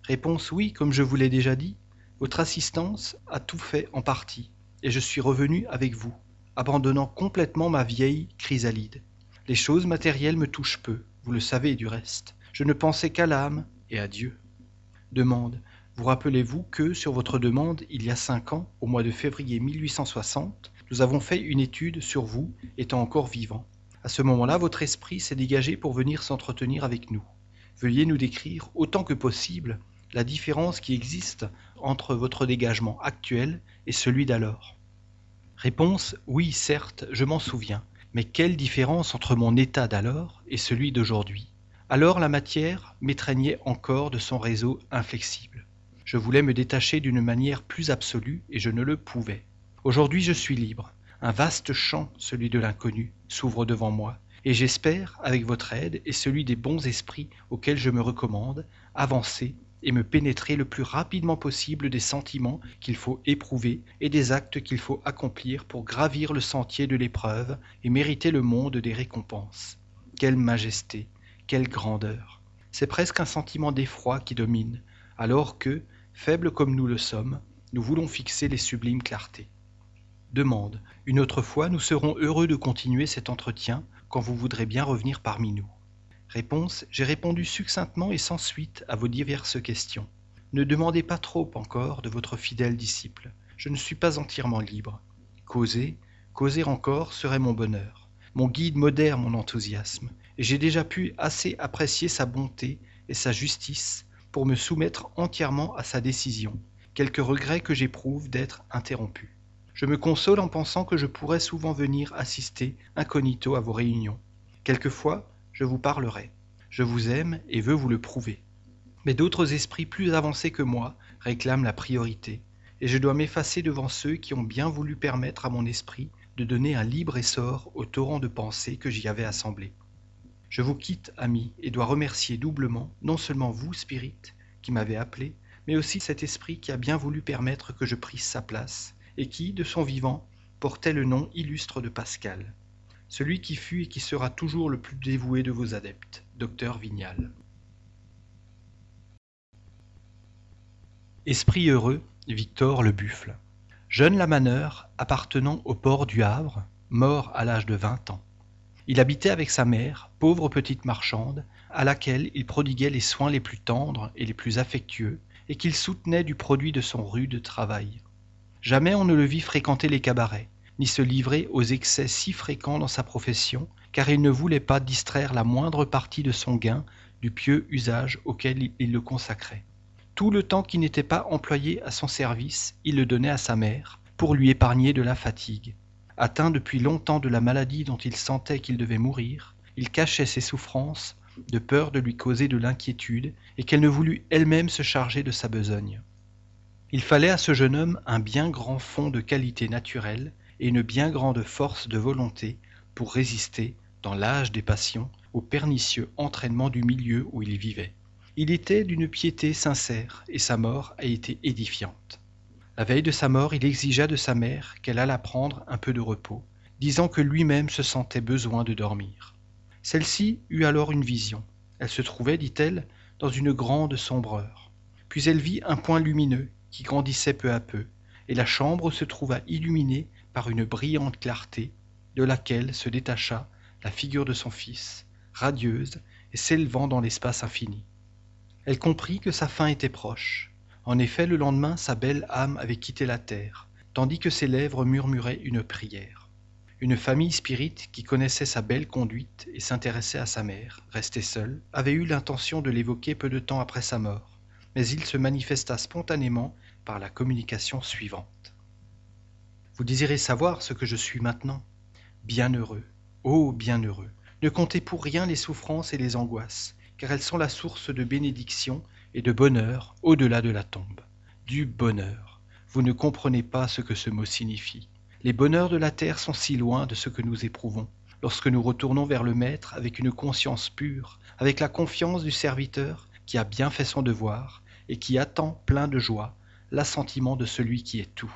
Réponse oui, comme je vous l'ai déjà dit. Votre assistance a tout fait en partie, et je suis revenu avec vous, abandonnant complètement ma vieille chrysalide. Les choses matérielles me touchent peu, vous le savez du reste. Je ne pensais qu'à l'âme et à Dieu. Demande. Vous rappelez-vous que, sur votre demande, il y a cinq ans, au mois de février 1860, nous avons fait une étude sur vous, étant encore vivant. À ce moment-là, votre esprit s'est dégagé pour venir s'entretenir avec nous. Veuillez nous décrire, autant que possible, la différence qui existe entre votre dégagement actuel et celui d'alors Réponse Oui, certes, je m'en souviens. Mais quelle différence entre mon état d'alors et celui d'aujourd'hui? Alors la matière m'étreignait encore de son réseau inflexible. Je voulais me détacher d'une manière plus absolue et je ne le pouvais. Aujourd'hui je suis libre. Un vaste champ, celui de l'inconnu, s'ouvre devant moi, et j'espère, avec votre aide et celui des bons esprits auxquels je me recommande, avancer et me pénétrer le plus rapidement possible des sentiments qu'il faut éprouver et des actes qu'il faut accomplir pour gravir le sentier de l'épreuve et mériter le monde des récompenses. Quelle majesté, quelle grandeur. C'est presque un sentiment d'effroi qui domine, alors que, faibles comme nous le sommes, nous voulons fixer les sublimes clartés. Demande. Une autre fois, nous serons heureux de continuer cet entretien quand vous voudrez bien revenir parmi nous. Réponse J'ai répondu succinctement et sans suite à vos diverses questions. Ne demandez pas trop encore de votre fidèle disciple. Je ne suis pas entièrement libre. Causer, causer encore serait mon bonheur. Mon guide modère mon enthousiasme, et j'ai déjà pu assez apprécier sa bonté et sa justice pour me soumettre entièrement à sa décision, quelque regret que j'éprouve d'être interrompu. Je me console en pensant que je pourrais souvent venir assister incognito à vos réunions. Quelquefois, je vous parlerai. Je vous aime et veux vous le prouver. Mais d'autres esprits plus avancés que moi réclament la priorité, et je dois m'effacer devant ceux qui ont bien voulu permettre à mon esprit de donner un libre essor au torrent de pensées que j'y avais assemblé. Je vous quitte, ami, et dois remercier doublement non seulement vous, Spirit, qui m'avez appelé, mais aussi cet esprit qui a bien voulu permettre que je prisse sa place, et qui, de son vivant, portait le nom illustre de Pascal celui qui fut et qui sera toujours le plus dévoué de vos adeptes, docteur Vignal. Esprit heureux, Victor le Buffle. Jeune lamaneur, appartenant au port du Havre, mort à l'âge de vingt ans. Il habitait avec sa mère, pauvre petite marchande, à laquelle il prodiguait les soins les plus tendres et les plus affectueux, et qu'il soutenait du produit de son rude travail. Jamais on ne le vit fréquenter les cabarets, ni se livrer aux excès si fréquents dans sa profession, car il ne voulait pas distraire la moindre partie de son gain du pieux usage auquel il le consacrait. Tout le temps qui n'était pas employé à son service, il le donnait à sa mère, pour lui épargner de la fatigue. Atteint depuis longtemps de la maladie dont il sentait qu'il devait mourir, il cachait ses souffrances de peur de lui causer de l'inquiétude et qu'elle ne voulût elle-même se charger de sa besogne. Il fallait à ce jeune homme un bien grand fond de qualité naturelle et une bien grande force de volonté pour résister, dans l'âge des passions, au pernicieux entraînement du milieu où il vivait. Il était d'une piété sincère, et sa mort a été édifiante. La veille de sa mort, il exigea de sa mère qu'elle allât prendre un peu de repos, disant que lui-même se sentait besoin de dormir. Celle-ci eut alors une vision. Elle se trouvait, dit-elle, dans une grande sombreur. Puis elle vit un point lumineux qui grandissait peu à peu, et la chambre se trouva illuminée par une brillante clarté, de laquelle se détacha la figure de son fils, radieuse et s'élevant dans l'espace infini. Elle comprit que sa fin était proche. En effet, le lendemain, sa belle âme avait quitté la terre, tandis que ses lèvres murmuraient une prière. Une famille spirite qui connaissait sa belle conduite et s'intéressait à sa mère, restée seule, avait eu l'intention de l'évoquer peu de temps après sa mort, mais il se manifesta spontanément par la communication suivante. Vous désirez savoir ce que je suis maintenant Bienheureux, oh bienheureux. Ne comptez pour rien les souffrances et les angoisses, car elles sont la source de bénédiction et de bonheur au-delà de la tombe. Du bonheur. Vous ne comprenez pas ce que ce mot signifie. Les bonheurs de la terre sont si loin de ce que nous éprouvons. Lorsque nous retournons vers le Maître avec une conscience pure, avec la confiance du serviteur qui a bien fait son devoir et qui attend plein de joie l'assentiment de celui qui est tout.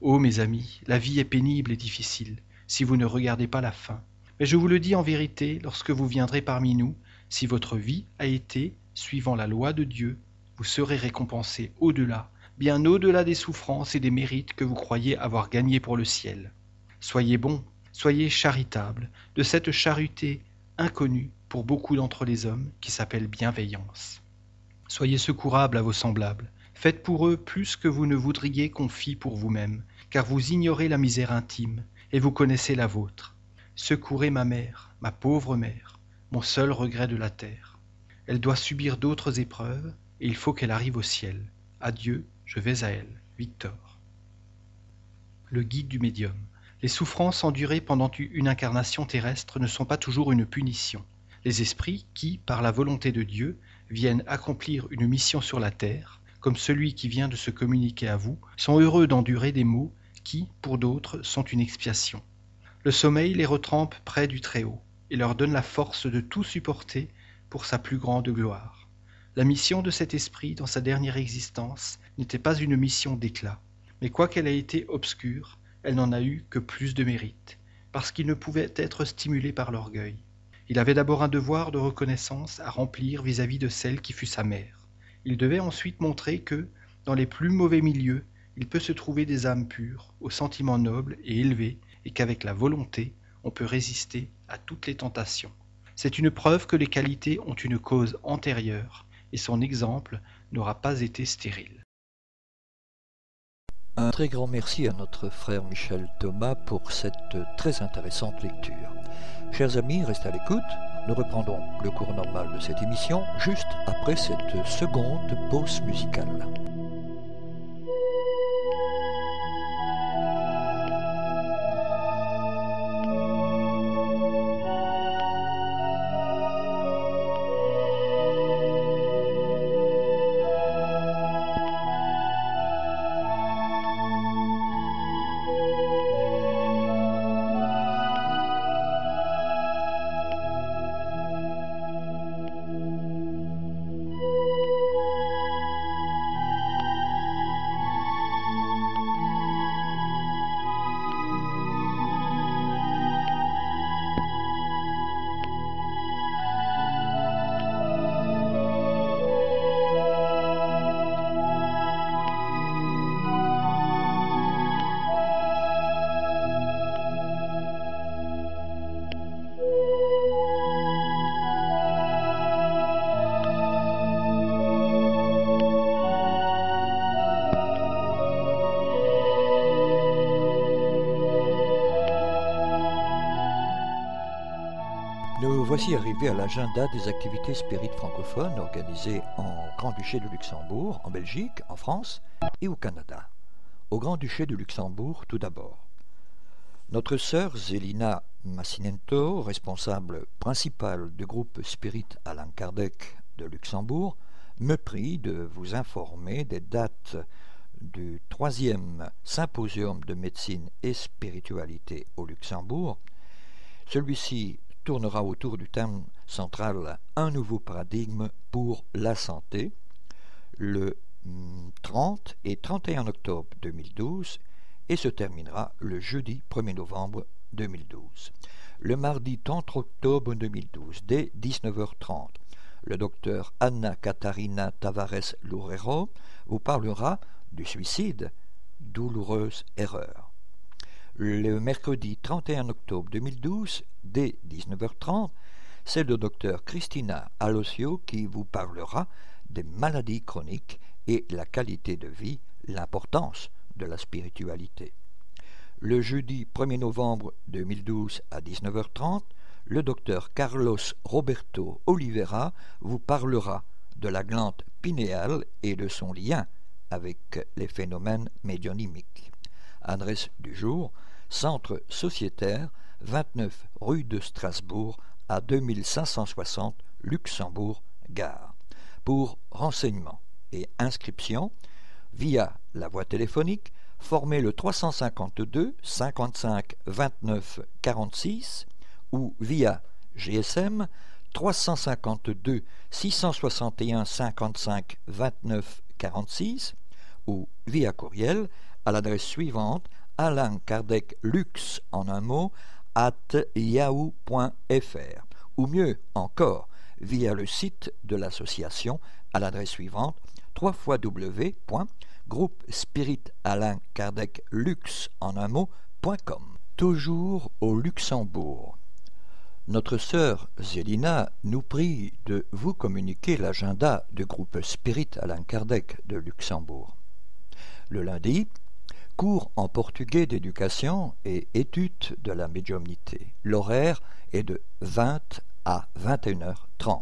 Ô mes amis, la vie est pénible et difficile si vous ne regardez pas la fin. Mais je vous le dis en vérité, lorsque vous viendrez parmi nous, si votre vie a été, suivant la loi de Dieu, vous serez récompensé au-delà, bien au-delà des souffrances et des mérites que vous croyez avoir gagnés pour le ciel. Soyez bons, soyez charitables, de cette charité inconnue pour beaucoup d'entre les hommes qui s'appelle bienveillance. Soyez secourables à vos semblables, faites pour eux plus que vous ne voudriez qu'on fît pour vous-même, car vous ignorez la misère intime, et vous connaissez la vôtre. Secourez ma mère, ma pauvre mère, mon seul regret de la terre. Elle doit subir d'autres épreuves, et il faut qu'elle arrive au ciel. Adieu, je vais à elle. Victor. Le guide du médium. Les souffrances endurées pendant une incarnation terrestre ne sont pas toujours une punition. Les esprits qui, par la volonté de Dieu, viennent accomplir une mission sur la terre, comme celui qui vient de se communiquer à vous, sont heureux d'endurer des maux qui, pour d'autres, sont une expiation. Le sommeil les retrempe près du Très-Haut et leur donne la force de tout supporter pour sa plus grande gloire. La mission de cet esprit dans sa dernière existence n'était pas une mission d'éclat, mais quoiqu'elle ait été obscure, elle n'en a eu que plus de mérite, parce qu'il ne pouvait être stimulé par l'orgueil. Il avait d'abord un devoir de reconnaissance à remplir vis-à-vis -vis de celle qui fut sa mère. Il devait ensuite montrer que, dans les plus mauvais milieux, il peut se trouver des âmes pures, aux sentiments nobles et élevés, et qu'avec la volonté, on peut résister à toutes les tentations. C'est une preuve que les qualités ont une cause antérieure, et son exemple n'aura pas été stérile. Un très grand merci à notre frère Michel Thomas pour cette très intéressante lecture. Chers amis, restez à l'écoute. Nous reprendrons le cours normal de cette émission juste après cette seconde pause musicale. Voici arrivé à l'agenda des activités spirites francophones organisées en Grand-Duché de Luxembourg, en Belgique, en France et au Canada. Au Grand-Duché de Luxembourg, tout d'abord. Notre sœur Zelina Massinento, responsable principale du groupe Spirit Alain Kardec de Luxembourg, me prie de vous informer des dates du troisième symposium de médecine et spiritualité au Luxembourg. Celui-ci tournera autour du thème central Un nouveau paradigme pour la santé le 30 et 31 octobre 2012 et se terminera le jeudi 1er novembre 2012. Le mardi 30 octobre 2012, dès 19h30, le docteur Anna Catarina Tavares Loureiro vous parlera du suicide, douloureuse erreur. Le mercredi 31 octobre 2012, dès 19h30, c'est le docteur Christina Alosio qui vous parlera des maladies chroniques et la qualité de vie, l'importance de la spiritualité. Le jeudi 1er novembre 2012 à 19h30, le docteur Carlos Roberto Oliveira vous parlera de la glande pinéale et de son lien avec les phénomènes médionymiques. Adresse du jour centre sociétaire, 29 rue de Strasbourg à 2560 Luxembourg, Gare. Pour renseignements et inscription, via la voie téléphonique, formez le 352 55 29 46 ou via GSM 352 661 55 29 46 ou via courriel à l'adresse suivante Alain Kardec Lux en un mot at yahoo.fr ou mieux encore via le site de l'association à l'adresse suivante www.groupespiritalain-kardec-lux en un mot.com. Toujours au Luxembourg. Notre sœur Zélina nous prie de vous communiquer l'agenda du groupe Spirit Alain Kardec de Luxembourg. Le lundi, cours en portugais d'éducation et études de la médiumnité. L'horaire est de 20 à 21h30.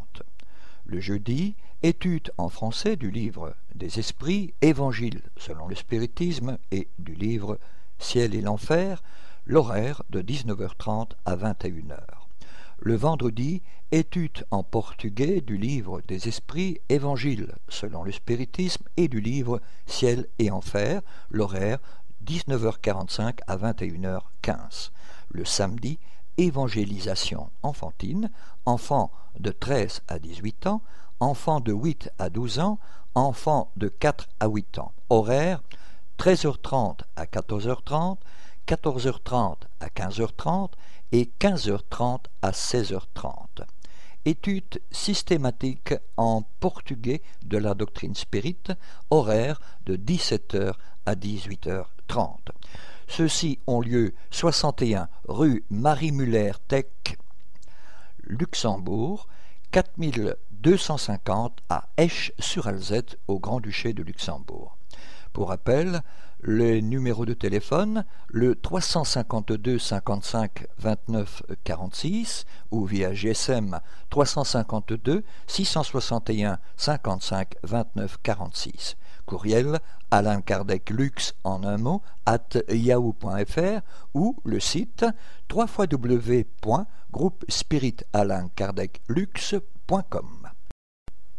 Le jeudi, étude en français du livre des esprits, Évangile selon le spiritisme et du livre Ciel et l'enfer, l'horaire de 19h30 à 21h. Le vendredi, étude en portugais du livre des esprits, Évangile selon le spiritisme et du livre Ciel et enfer, l'horaire 19h45 à 21h15. Le samedi, évangélisation enfantine, enfants de 13 à 18 ans, enfants de 8 à 12 ans, enfants de 4 à 8 ans. Horaire 13h30 à 14h30, 14h30 à 15h30 et 15h30 à 16h30. Étude systématique en portugais de la doctrine spirite, horaire de 17h à 18h30. Ceux-ci ont lieu 61 rue Marie-Muller-Tech, Luxembourg, 4250 à Esch-sur-Alzette, au Grand-Duché de Luxembourg. Pour rappel, le numéro de téléphone, le 352 55 29 46 ou via GSM 352 661 55 29 46. Courriel Alain Kardec Lux en un mot at yahoo.fr ou le site www.groupespiritalainKardecLux.com.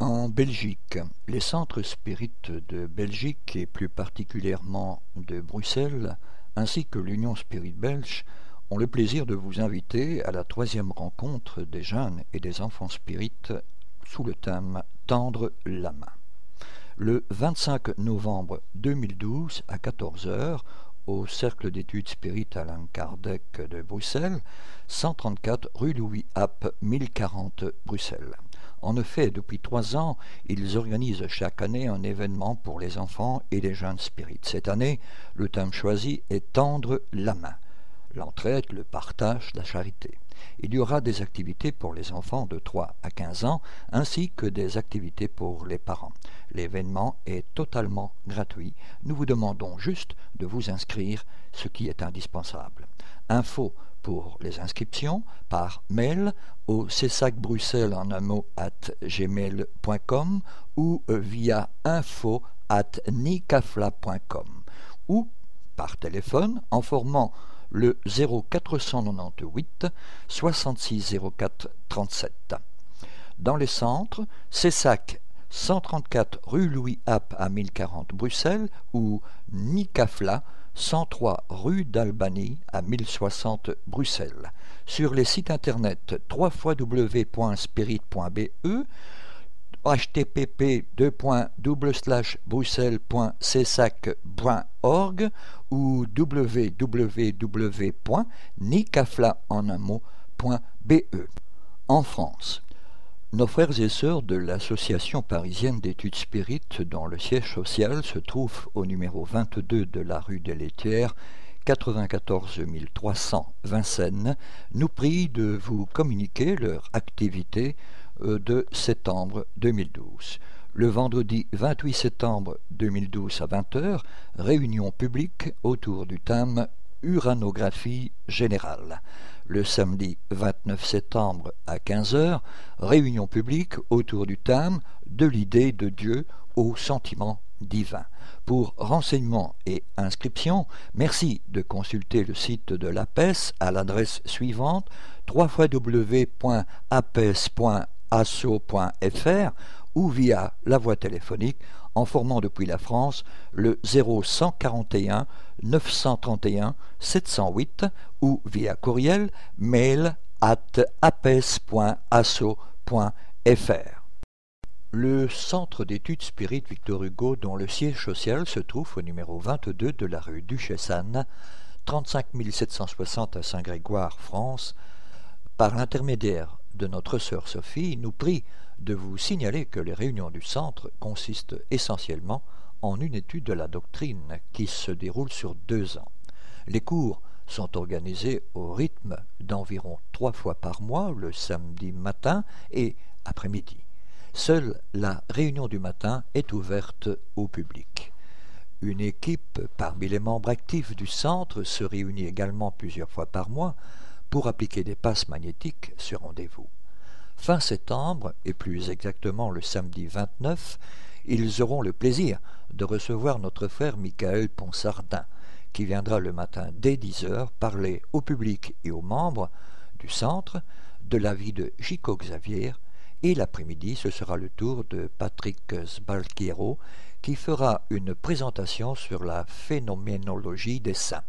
En Belgique, les centres spirites de Belgique et plus particulièrement de Bruxelles, ainsi que l'Union Spirit Belge, ont le plaisir de vous inviter à la troisième rencontre des jeunes et des enfants spirites sous le thème Tendre la main le 25 novembre 2012 à 14h au Cercle d'études Spirit Alain Kardec de Bruxelles, 134 rue Louis App, 1040 Bruxelles. En effet, depuis trois ans, ils organisent chaque année un événement pour les enfants et les jeunes spirites. Cette année, le thème choisi est Tendre la main, l'entraide, le partage, la charité. Il y aura des activités pour les enfants de 3 à 15 ans ainsi que des activités pour les parents. L'événement est totalement gratuit. Nous vous demandons juste de vous inscrire, ce qui est indispensable. Info pour les inscriptions par mail au cessacbruxelles en un mot at gmail.com ou via info at nicafla.com ou par téléphone en formant le 0498 66 04 37. Dans les centres, Cessac 134 rue Louis App à 1040 Bruxelles ou Nicafla 103 rue d'Albanie à 1060 Bruxelles. Sur les sites internet www.spirit.be http bruxelles.csac.org ou www.nicafla.be. En France, nos frères et sœurs de l'Association parisienne d'études spirites, dont le siège social se trouve au numéro 22 de la rue des Laitières, 94 300 Vincennes, nous prient de vous communiquer leur activité euh, de septembre 2012. Le vendredi 28 septembre 2012 à 20h, réunion publique autour du thème Uranographie générale. Le samedi 29 septembre à 15h, réunion publique autour du thème De l'idée de Dieu au sentiment divin. Pour renseignements et inscriptions, merci de consulter le site de l'APES à l'adresse suivante www.apes.org asso.fr ou via la voie téléphonique en formant depuis la France le 0141 931 708 ou via courriel mail at apes.asso.fr. Le centre d'études Spirit Victor Hugo, dont le siège social se trouve au numéro 22 de la rue Duchessanne, 35 760 à Saint-Grégoire, France, par l'intermédiaire de notre sœur Sophie, nous prie de vous signaler que les réunions du centre consistent essentiellement en une étude de la doctrine qui se déroule sur deux ans. Les cours sont organisés au rythme d'environ trois fois par mois, le samedi matin et après-midi. Seule la réunion du matin est ouverte au public. Une équipe parmi les membres actifs du centre se réunit également plusieurs fois par mois pour appliquer des passes magnétiques sur rendez-vous. Fin septembre, et plus exactement le samedi 29, ils auront le plaisir de recevoir notre frère Michael Ponsardin, qui viendra le matin dès 10 heures parler au public et aux membres du centre de la vie de Chico Xavier, et l'après-midi ce sera le tour de Patrick Sbalquiero qui fera une présentation sur la phénoménologie des saints.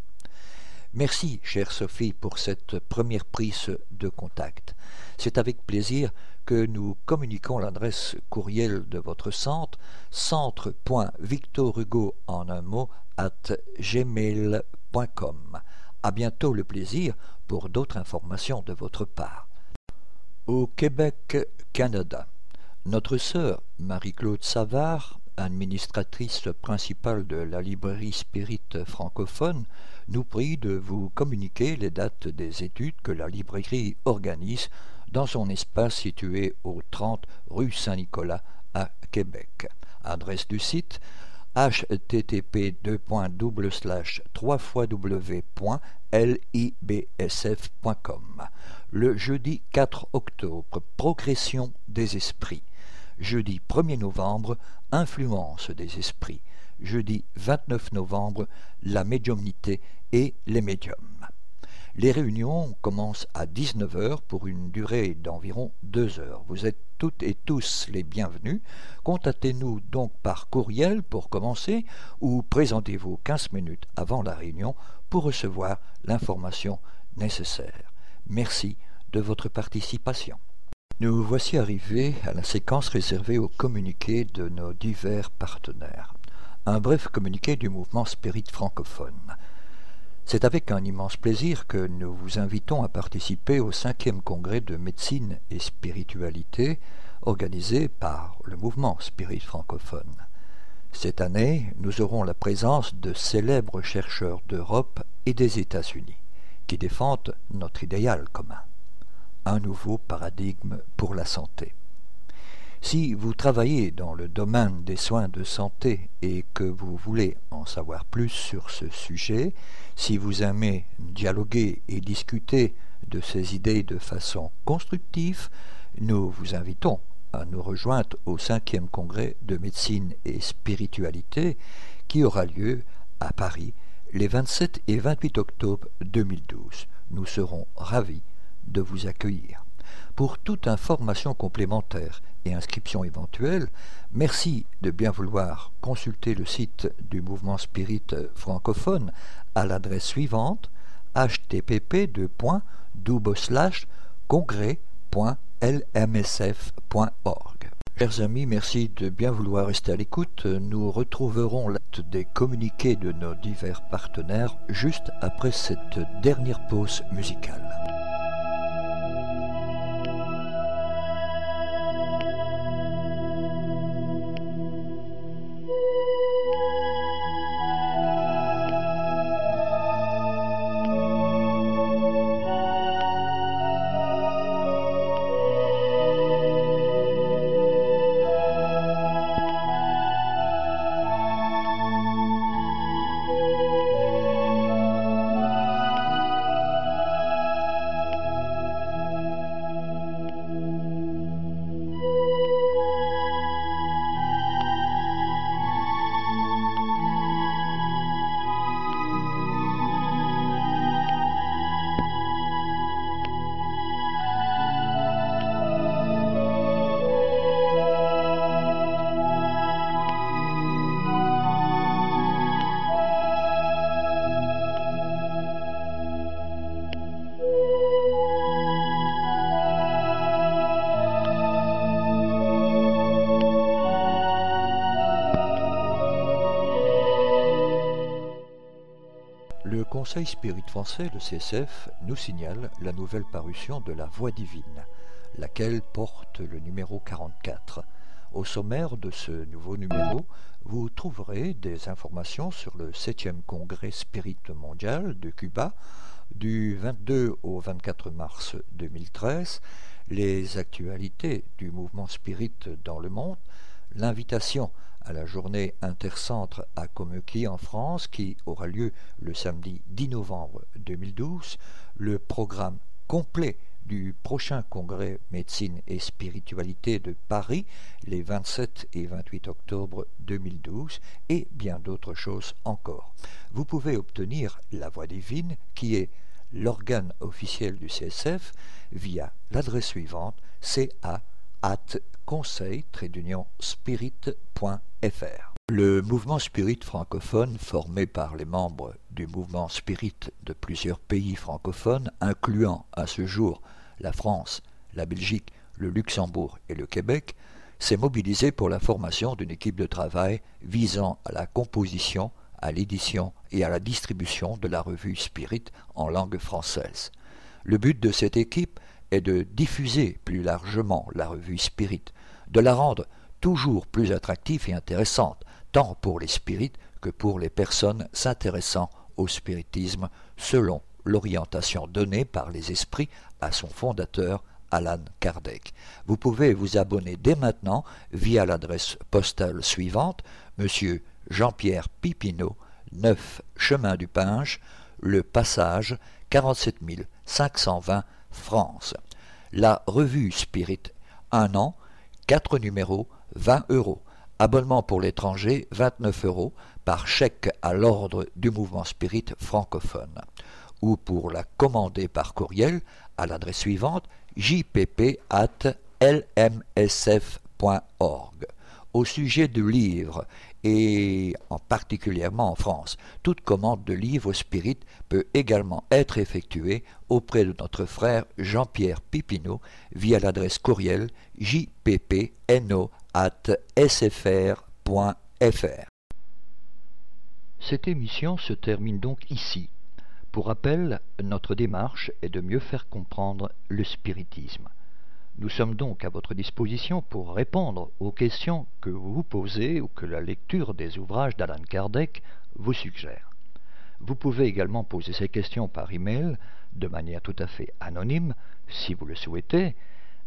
Merci, chère Sophie, pour cette première prise de contact. C'est avec plaisir que nous communiquons l'adresse courriel de votre centre, centre.victorhugo en un mot at gmail.com. À bientôt le plaisir pour d'autres informations de votre part. Au Québec, Canada. Notre sœur Marie-Claude Savard, administratrice principale de la librairie Spirit francophone, nous prie de vous communiquer les dates des études que la librairie organise dans son espace situé au 30 rue Saint-Nicolas à Québec. Adresse du site http 3 www.libsf.com. Le jeudi 4 octobre, progression des esprits. Jeudi 1er novembre, influence des esprits jeudi 29 novembre, la médiumnité et les médiums. Les réunions commencent à 19h pour une durée d'environ deux heures. Vous êtes toutes et tous les bienvenus. Contactez-nous donc par courriel pour commencer ou présentez-vous 15 minutes avant la réunion pour recevoir l'information nécessaire. Merci de votre participation. Nous voici arrivés à la séquence réservée aux communiqués de nos divers partenaires un bref communiqué du mouvement Spirit francophone. C'est avec un immense plaisir que nous vous invitons à participer au cinquième congrès de médecine et spiritualité organisé par le mouvement Spirit francophone. Cette année, nous aurons la présence de célèbres chercheurs d'Europe et des États-Unis qui défendent notre idéal commun, un nouveau paradigme pour la santé. Si vous travaillez dans le domaine des soins de santé et que vous voulez en savoir plus sur ce sujet, si vous aimez dialoguer et discuter de ces idées de façon constructive, nous vous invitons à nous rejoindre au cinquième congrès de médecine et spiritualité qui aura lieu à Paris les 27 et 28 octobre 2012. Nous serons ravis de vous accueillir. Pour toute information complémentaire et inscription éventuelle, merci de bien vouloir consulter le site du mouvement spirit francophone à l'adresse suivante http congrès.lmsf.org. Chers amis, merci de bien vouloir rester à l'écoute. Nous retrouverons l'acte des communiqués de nos divers partenaires juste après cette dernière pause musicale. Conseil Spirit français, le CSF, nous signale la nouvelle parution de La Voix divine, laquelle porte le numéro 44. Au sommaire de ce nouveau numéro, vous trouverez des informations sur le 7e congrès Spirit mondial de Cuba du 22 au 24 mars 2013, les actualités du mouvement Spirit dans le monde, l'invitation à la journée intercentre à Comeuqui en France qui aura lieu le samedi 10 novembre 2012, le programme complet du prochain congrès médecine et spiritualité de Paris les 27 et 28 octobre 2012 et bien d'autres choses encore. Vous pouvez obtenir la voix divine qui est l'organe officiel du CSF via l'adresse suivante ca at conseil spirit.fr. Le mouvement spirit francophone, formé par les membres du mouvement spirit de plusieurs pays francophones, incluant à ce jour la France, la Belgique, le Luxembourg et le Québec, s'est mobilisé pour la formation d'une équipe de travail visant à la composition, à l'édition et à la distribution de la revue Spirit en langue française. Le but de cette équipe est de diffuser plus largement la revue Spirit, de la rendre toujours plus attractive et intéressante, tant pour les spirites que pour les personnes s'intéressant au spiritisme selon l'orientation donnée par les esprits à son fondateur Alan Kardec. Vous pouvez vous abonner dès maintenant via l'adresse postale suivante Monsieur Jean-Pierre Pipineau, 9 Chemin du Pinge, Le Passage, 47 520 France. La revue Spirit, un an, quatre numéros, 20 euros. Abonnement pour l'étranger, 29 euros, par chèque à l'ordre du mouvement Spirit francophone. Ou pour la commander par courriel à l'adresse suivante jpp. Au sujet de livres, et en particulièrement en France, toute commande de livres spirit peut également être effectuée auprès de notre frère Jean-Pierre Pipineau via l'adresse courriel jppno.sfr.fr. Cette émission se termine donc ici. Pour rappel, notre démarche est de mieux faire comprendre le spiritisme. Nous sommes donc à votre disposition pour répondre aux questions que vous vous posez ou que la lecture des ouvrages d'Alan Kardec vous suggère. Vous pouvez également poser ces questions par email de manière tout à fait anonyme, si vous le souhaitez,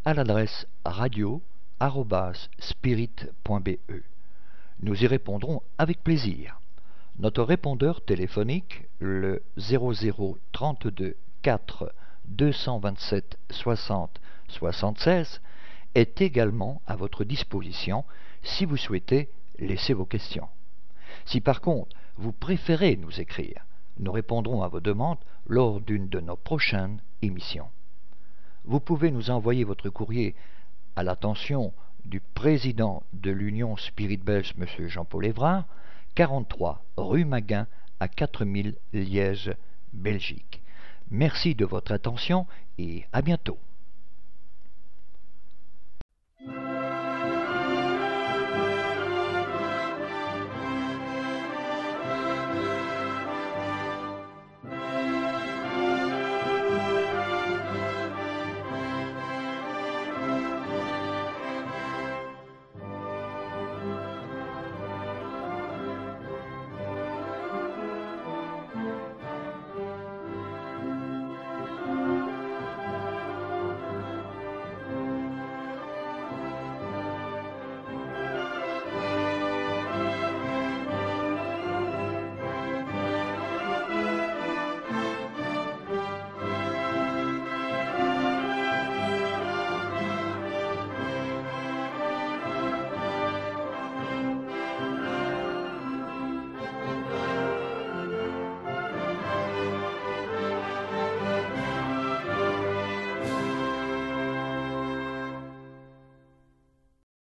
à l'adresse radio@spirit.be. Nous y répondrons avec plaisir. Notre répondeur téléphonique, le 0032 4 227 60 76, est également à votre disposition si vous souhaitez laisser vos questions. Si par contre vous préférez nous écrire, nous répondrons à vos demandes lors d'une de nos prochaines émissions. Vous pouvez nous envoyer votre courrier à l'attention du président de l'Union Spirit Belge, M. Jean-Paul Évrard, 43 rue Maguin à 4000 Liège, Belgique. Merci de votre attention et à bientôt. Thank you.